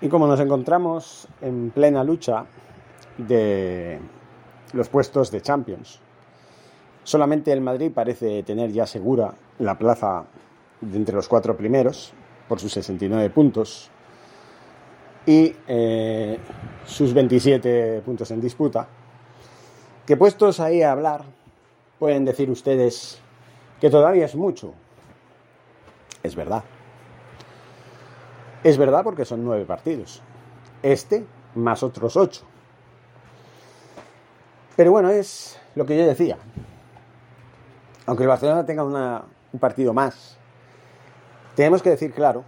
Y como nos encontramos en plena lucha de los puestos de Champions, solamente el Madrid parece tener ya segura la plaza de entre los cuatro primeros por sus 69 puntos y eh, sus 27 puntos en disputa, que puestos ahí a hablar, pueden decir ustedes que todavía es mucho. Es verdad. Es verdad porque son nueve partidos. Este más otros ocho. Pero bueno, es lo que yo decía. Aunque el Barcelona tenga un partido más, tenemos que decir claro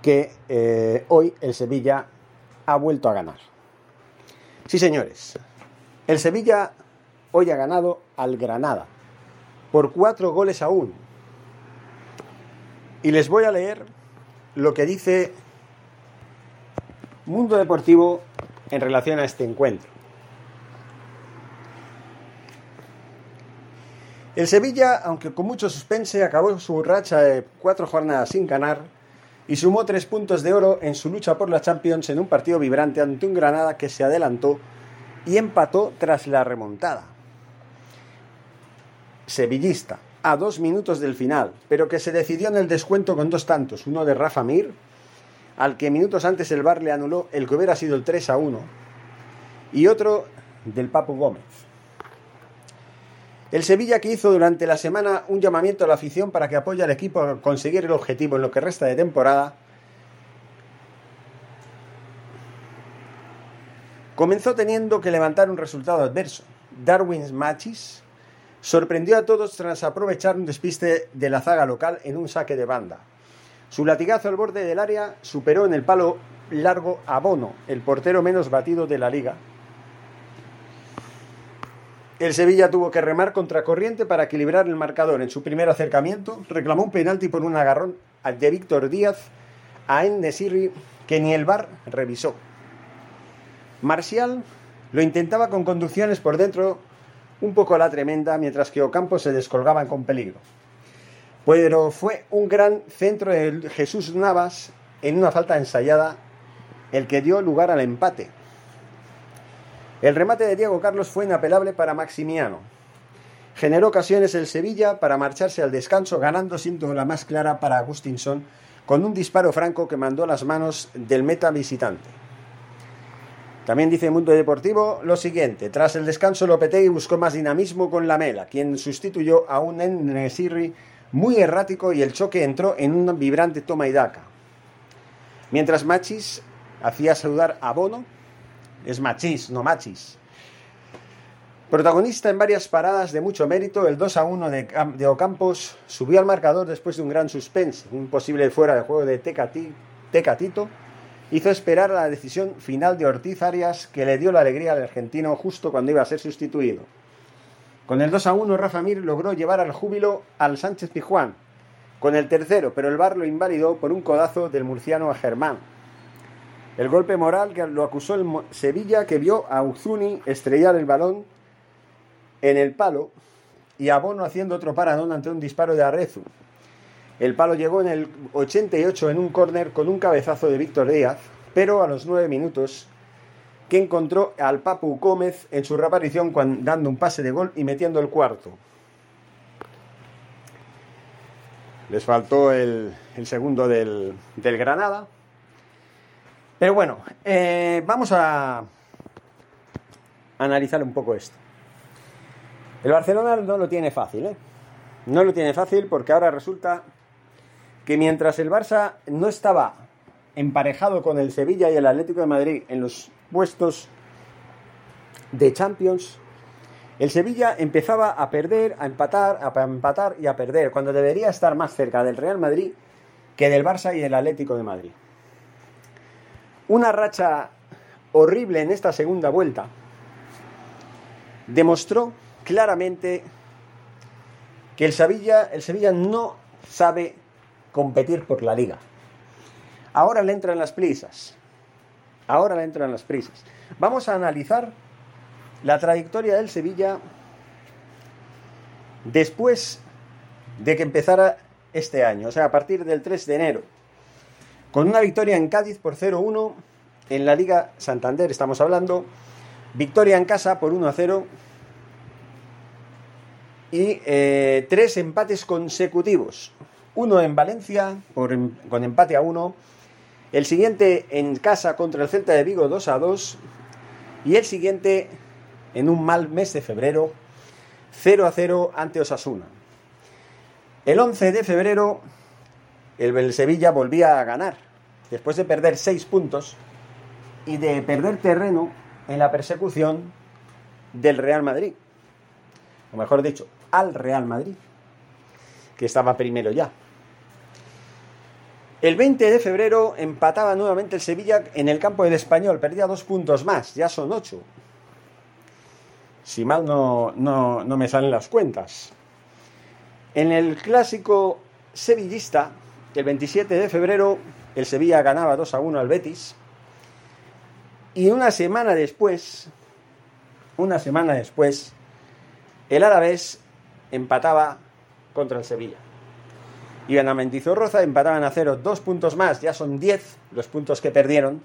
que eh, hoy el Sevilla ha vuelto a ganar. Sí, señores. El Sevilla hoy ha ganado al Granada por cuatro goles a uno. Y les voy a leer lo que dice Mundo Deportivo en relación a este encuentro. El Sevilla, aunque con mucho suspense, acabó su racha de cuatro jornadas sin ganar y sumó tres puntos de oro en su lucha por la Champions en un partido vibrante ante un Granada que se adelantó y empató tras la remontada. Sevillista, a dos minutos del final, pero que se decidió en el descuento con dos tantos, uno de Rafa Mir, al que minutos antes el Bar le anuló el que hubiera sido el 3 a 1, y otro del Papu Gómez. El Sevilla que hizo durante la semana un llamamiento a la afición para que apoye al equipo a conseguir el objetivo en lo que resta de temporada, comenzó teniendo que levantar un resultado adverso. Darwin's Machis sorprendió a todos tras aprovechar un despiste de la zaga local en un saque de banda. Su latigazo al borde del área superó en el palo largo a Bono, el portero menos batido de la liga. El Sevilla tuvo que remar contracorriente para equilibrar el marcador. En su primer acercamiento reclamó un penalti por un agarrón de Víctor Díaz a Nesiri que ni el VAR revisó. Marcial lo intentaba con conducciones por dentro un poco la tremenda, mientras que Ocampo se descolgaban con peligro. Pero fue un gran centro de Jesús Navas en una falta ensayada el que dio lugar al empate. El remate de Diego Carlos fue inapelable para Maximiano. Generó ocasiones el Sevilla para marcharse al descanso, ganando siendo la más clara para Agustinson con un disparo franco que mandó a las manos del meta visitante. También dice Mundo Deportivo lo siguiente: tras el descanso, Lopetegui buscó más dinamismo con Lamela, quien sustituyó a un Nesirri muy errático y el choque entró en un vibrante toma y daca. Mientras Machis hacía saludar a Bono, es Machis, no Machis. Protagonista en varias paradas de mucho mérito, el 2 a 1 de, Ocampos subió al marcador después de un gran suspense, un posible fuera de juego de Tecatito hizo esperar a la decisión final de Ortiz Arias que le dio la alegría al argentino justo cuando iba a ser sustituido. Con el 2 a 1 Rafa Mir logró llevar al júbilo al Sánchez Pijuán, con el tercero, pero el VAR lo invalidó por un codazo del murciano a Germán. El golpe moral que lo acusó el Sevilla que vio a Uzuni estrellar el balón en el palo y a Bono haciendo otro paradón ante un disparo de Arrezu, el palo llegó en el 88 en un córner con un cabezazo de Víctor Díaz, pero a los 9 minutos que encontró al Papu Gómez en su reaparición dando un pase de gol y metiendo el cuarto. Les faltó el, segundo del, Granada. Pero bueno, eh, vamos a analizar un poco esto. El Barcelona no lo tiene fácil, ¿eh? No lo tiene fácil porque ahora resulta que mientras el Barça no estaba emparejado con el Sevilla y el Atlético de Madrid en los puestos de Champions, el Sevilla empezaba a perder, a empatar, a empatar y a perder, cuando debería estar más cerca del Real Madrid que del Barça y del Atlético de Madrid. Una racha horrible en esta segunda vuelta demostró claramente que el Sevilla, el Sevilla no sabe competir por la liga. Ahora le entran las prisas. Ahora le entran las prisas. Vamos a analizar la trayectoria del Sevilla después de que empezara este año, o sea, a partir del 3 de enero, con una victoria en Cádiz por 0-1 en la Liga Santander, estamos hablando, victoria en casa por 1-0 y eh, tres empates consecutivos, uno en Valencia em, con empate a 1, el siguiente en casa contra el Celta de Vigo 2 2 y el siguiente en un mal mes de febrero, 0 a 0 ante Osasuna. El 11 de febrero, el Sevilla volvía a ganar, después de perder 6 puntos y de perder terreno en la persecución del Real Madrid. O mejor dicho, al Real Madrid, que estaba primero ya. El 20 de febrero empataba nuevamente el Sevilla en el campo del Español, perdía dos puntos más, ya son ocho si mal no, no, me salen las cuentas. En el clásico sevillista, el 27 de febrero, el Sevilla ganaba 2 a 1 al Betis. Y una semana después, una semana después, el Alavés empataba contra el Sevilla. A Mendizorroza, empataban a cero, dos puntos más, ya son 10 los puntos que perdieron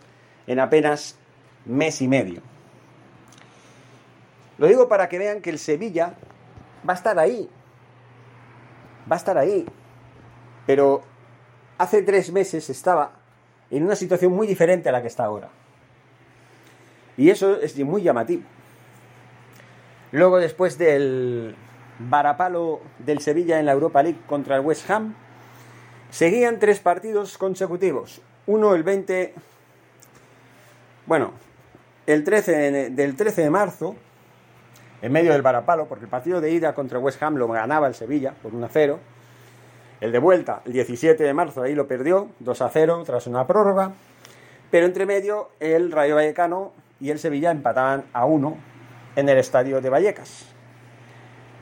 en apenas mes y medio. Lo digo para que vean que el Sevilla va a estar ahí. Va a estar ahí. Pero hace tres meses estaba en una situación muy diferente a la que está ahora. Y eso es muy llamativo. Luego, después del varapalo del Sevilla en la Europa League contra el West Ham, seguían tres partidos consecutivos. Uno el 20, bueno, el 13 del 13 de marzo, en medio del varapalo, porque el partido de ida contra West Ham lo ganaba el Sevilla por 1 a 0. El de vuelta, el 17 de marzo, ahí lo perdió, 2 a 0 tras una prórroga. Pero entre medio, el Rayo Vallecano y el Sevilla empataban a 1 en el estadio de Vallecas.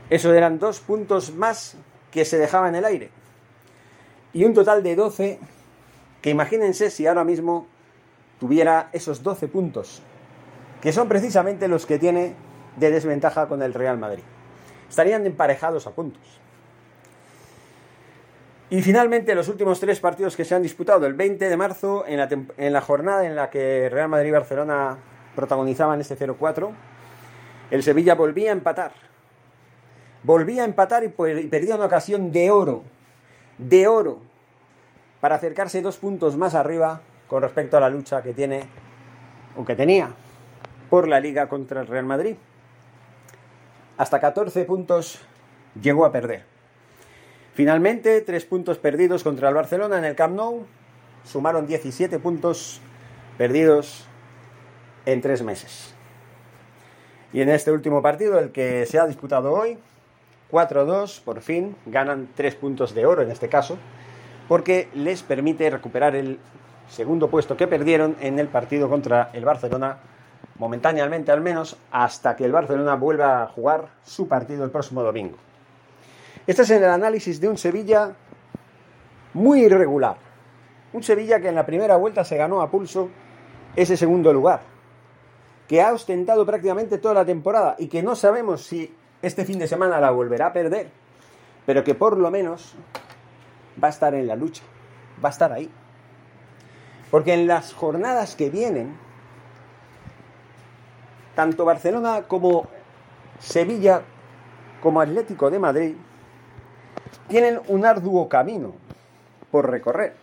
Eso eran dos puntos más que se dejaban en el aire. Y un total de 12 que imagínense si ahora mismo tuviera esos 12 puntos, que son precisamente los que tiene de desventaja con el Real Madrid. Estarían emparejados a puntos. Y finalmente los últimos tres partidos que se han disputado, el 20 de marzo, en la, en la jornada en la que Real Madrid y Barcelona protagonizaban ese 0-4, el Sevilla volvía a empatar. Volvía a empatar y, y perdía una ocasión de oro, de oro, para acercarse dos puntos más arriba con respecto a la lucha que tiene, o que tenía, por la liga contra el Real Madrid hasta 14 puntos llegó a perder. Finalmente, tres puntos perdidos contra el Barcelona en el Camp Nou, sumaron 17 puntos perdidos en tres meses. Y en este último partido, el que se ha disputado hoy, 4-2, por fin, ganan tres puntos de oro en este caso, porque les permite recuperar el segundo puesto que perdieron en el partido contra el Barcelona momentáneamente al menos, hasta que el Barcelona vuelva a jugar su partido el próximo domingo. Este es el análisis de un Sevilla muy irregular. Un Sevilla que en la primera vuelta se ganó a pulso ese segundo lugar, que ha ostentado prácticamente toda la temporada y que no sabemos si este fin de semana la volverá a perder, pero que por lo menos va a estar en la lucha, va a estar ahí. Porque en las jornadas que vienen, tanto Barcelona como Sevilla como Atlético de Madrid tienen un arduo camino por recorrer.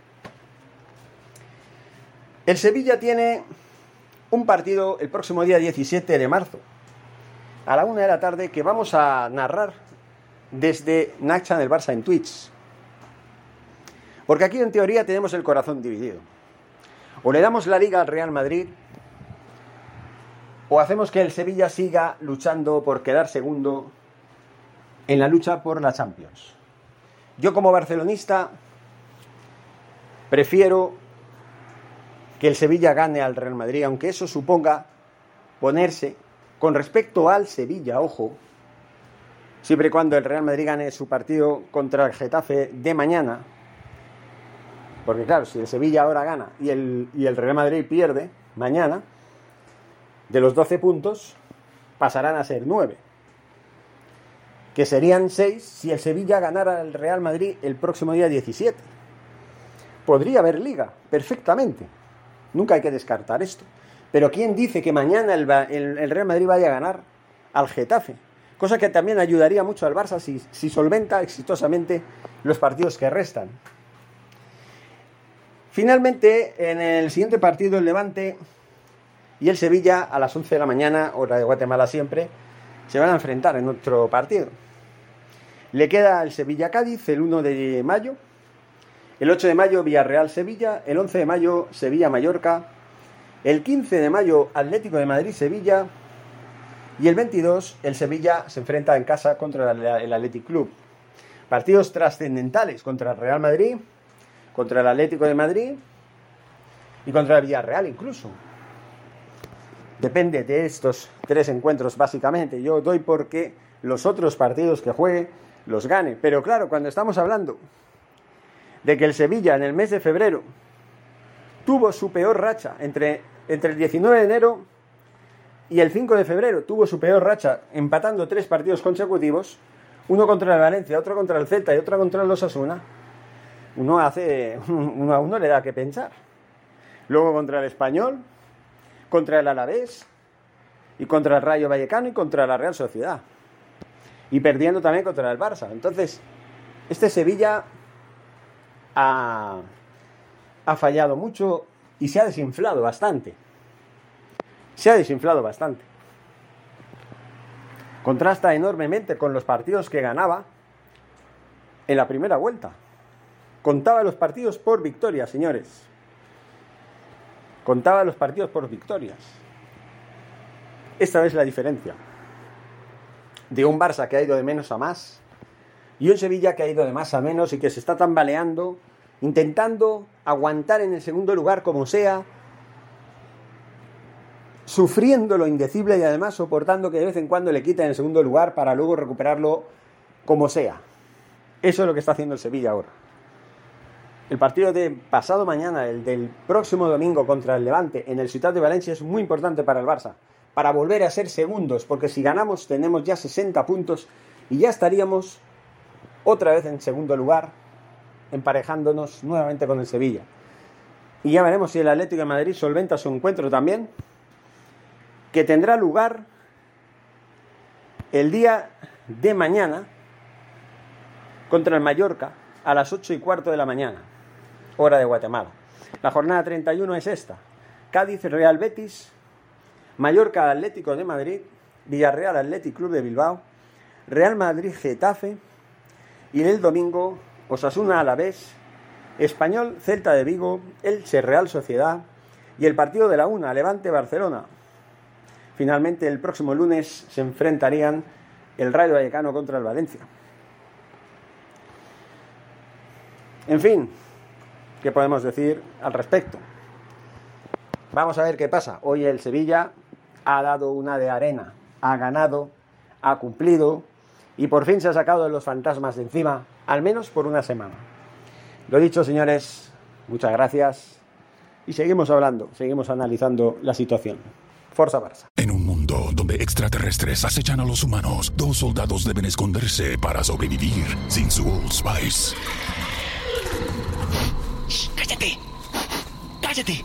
El Sevilla tiene un partido el próximo día 17 de marzo, a la una de la tarde, que vamos a narrar desde Nacha del Barça en Twitch. Porque aquí en teoría tenemos el corazón dividido. O le damos la liga al Real Madrid, o hacemos que el Sevilla siga luchando por quedar segundo en la lucha por la Champions. Yo como barcelonista prefiero que el Sevilla gane al Real Madrid, aunque eso suponga ponerse con respecto al Sevilla, ojo, siempre y cuando el Real Madrid gane su partido contra el Getafe de mañana, porque claro, si el Sevilla ahora gana y el, y el Real Madrid pierde mañana, de los 12 puntos pasarán a ser 9, que serían 6 si el Sevilla ganara al Real Madrid el próximo día 17. Podría haber liga, perfectamente. Nunca hay que descartar esto. Pero ¿quién dice que mañana el, Real Madrid vaya a ganar al Getafe? Cosa que también ayudaría mucho al Barça si, si solventa exitosamente los partidos que restan. Finalmente, en el siguiente partido, el Levante y el Sevilla, a las 11 de la mañana, hora de Guatemala siempre, se van a enfrentar en otro partido. Le queda el Sevilla-Cádiz el 1 de mayo, el 8 de mayo Villarreal-Sevilla, el 11 de mayo Sevilla-Mallorca, el 15 de mayo Atlético de Madrid-Sevilla y el 22 el Sevilla se enfrenta en casa contra el Athletic Club. Partidos trascendentales contra el Real Madrid, contra el Atlético de Madrid y contra el Villarreal incluso. Depende de estos tres encuentros básicamente. Yo doy porque los otros partidos que juegue los gane. Pero claro, cuando estamos hablando de que el Sevilla en el mes de febrero tuvo su peor racha entre, entre el 19 de enero y el 5 de febrero tuvo su peor racha empatando tres partidos consecutivos, uno contra el Valencia, otro contra el Celta y otro contra el Osasuna, uno hace uno a uno le da que pensar. Luego contra el Español, contra el Alavés y contra el Rayo Vallecano y contra la Real Sociedad. Y perdiendo también contra el Barça. Entonces, este Sevilla ha, fallado mucho y se ha desinflado bastante. Se ha desinflado bastante. Contrasta enormemente con los partidos que ganaba en la primera vuelta. Contaba los partidos por victoria, señores. Contaba los partidos por victorias. Esta es la diferencia. De un Barça que ha ido de menos a más y un Sevilla que ha ido de más a menos y que se está tambaleando, intentando aguantar en el segundo lugar como sea, sufriendo lo indecible y además soportando que de vez en cuando le quiten el segundo lugar para luego recuperarlo como sea. Eso es lo que está haciendo el Sevilla ahora. El partido de pasado mañana, el del próximo domingo contra el Levante en el Ciudad de Valencia es muy importante para el Barça, para volver a ser segundos, porque si ganamos tenemos ya 60 puntos y ya estaríamos otra vez en segundo lugar, emparejándonos nuevamente con el Sevilla. Y ya veremos si el Atlético de Madrid solventa su encuentro también, que tendrá lugar el día de mañana contra el Mallorca a las 8 y cuarto de la mañana, hora de Guatemala. La jornada 31 es esta. Cádiz Real Betis, Mallorca Atlético de Madrid, Villarreal Atlético Club de Bilbao, Real Madrid Getafe, y el domingo, Osasuna a la vez, Español Celta de Vigo, Elche Real Sociedad y el partido de la una, Levante Barcelona. Finalmente, el próximo lunes se enfrentarían el Rayo Vallecano contra el Valencia. En fin, ¿qué podemos decir al respecto? Vamos a ver qué pasa. Hoy el Sevilla ha dado una de arena, ha ganado, ha cumplido, y por fin se ha sacado de los fantasmas de encima, al menos por una semana. Lo dicho, señores, muchas gracias y seguimos hablando, seguimos analizando la situación. Forza Barça. En un mundo donde extraterrestres acechan a los humanos, dos soldados deben esconderse para sobrevivir sin su Old Spice. ¡Cállate! ¡Cállate!